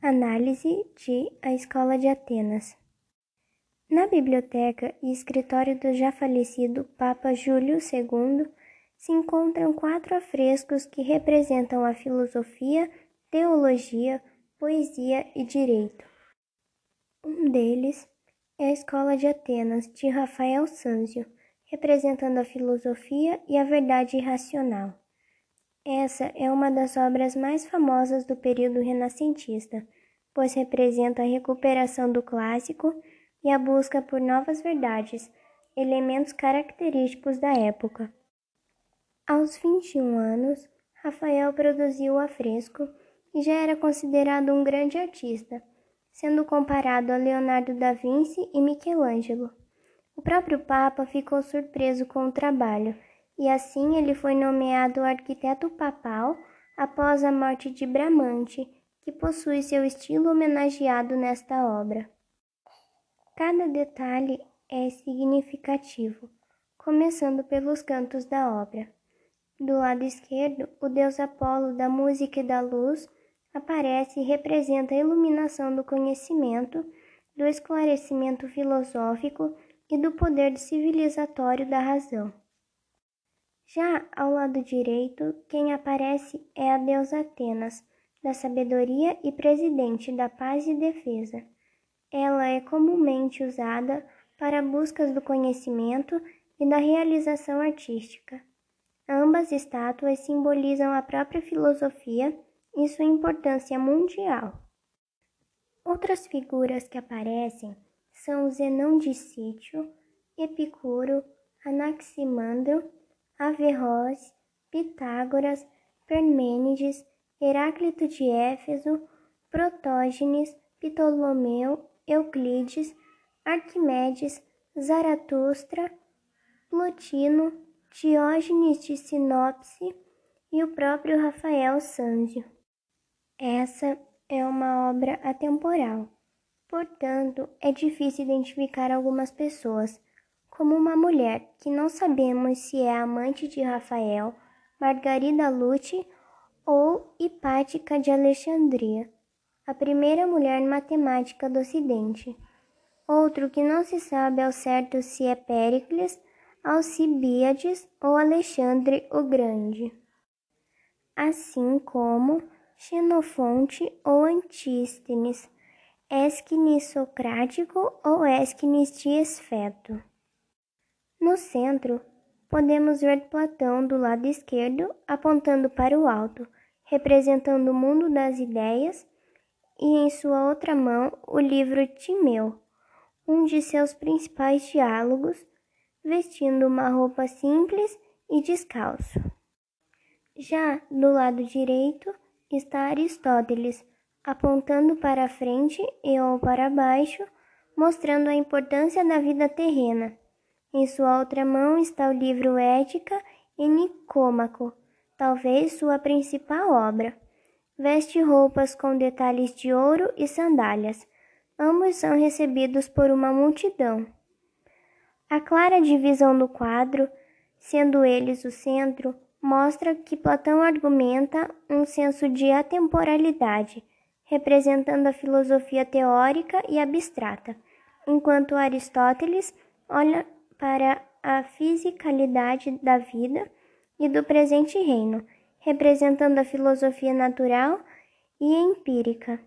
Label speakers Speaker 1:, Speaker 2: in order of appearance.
Speaker 1: Análise de A Escola de Atenas. Na biblioteca e escritório do já falecido Papa Júlio II se encontram quatro afrescos que representam a filosofia, teologia, poesia e direito. Um deles é a Escola de Atenas, de Rafael Sanzio, representando a filosofia e a verdade irracional. Essa é uma das obras mais famosas do período renascentista, pois representa a recuperação do clássico e a busca por novas verdades, elementos característicos da época. Aos 21 anos, Rafael produziu o afresco e já era considerado um grande artista, sendo comparado a Leonardo da Vinci e Michelangelo. O próprio Papa ficou surpreso com o trabalho e assim ele foi nomeado arquiteto papal após a morte de Bramante, que possui seu estilo homenageado nesta obra. Cada detalhe é significativo, começando pelos cantos da obra. Do lado esquerdo, o deus Apolo da música e da luz aparece e representa a iluminação do conhecimento, do esclarecimento filosófico e do poder civilizatório da razão. Já ao lado direito, quem aparece é a deusa Atenas, da sabedoria e presidente da paz e defesa. Ela é comumente usada para buscas do conhecimento e da realização artística. Ambas estátuas simbolizam a própria filosofia e sua importância mundial. Outras figuras que aparecem são Zenão de Sítio, Epicuro, Anaximandro Averroes, Pitágoras, Parmênides, Heráclito de Éfeso, Protógenes, Ptolomeu, Euclides, Arquimedes, Zaratustra, Plotino, Diógenes de Sinopse e o próprio Rafael Sanzio. Essa é uma obra atemporal, portanto, é difícil identificar algumas pessoas como uma mulher que não sabemos se é amante de Rafael, Margarida Lute ou Hipática de Alexandria, a primeira mulher matemática do Ocidente. Outro que não se sabe ao certo se é Péricles, Alcibíades ou Alexandre o Grande. Assim como Xenofonte ou Antístenes, Esquines Socrático ou Esquines de Esfeto. No centro, podemos ver Platão do lado esquerdo, apontando para o alto, representando o mundo das ideias, e em sua outra mão o livro Timeu, um de seus principais diálogos, vestindo uma roupa simples e descalço. Já do lado direito está Aristóteles, apontando para a frente e ou para baixo, mostrando a importância da vida terrena em sua outra mão está o livro Ética e Nicômaco, talvez sua principal obra. Veste roupas com detalhes de ouro e sandálias. Ambos são recebidos por uma multidão. A clara divisão do quadro, sendo eles o centro, mostra que Platão argumenta um senso de atemporalidade, representando a filosofia teórica e abstrata, enquanto Aristóteles olha para a fisicalidade da vida e do presente reino, representando a filosofia natural e empírica.